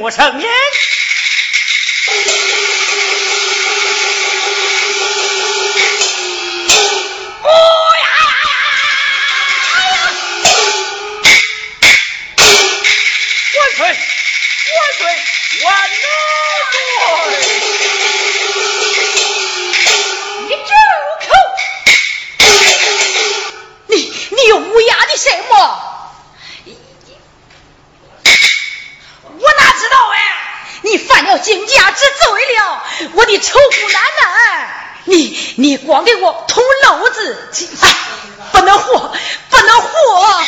我盛宴我的丑姑奶奶，你你光给我捅篓子，哎，不能活，不能活。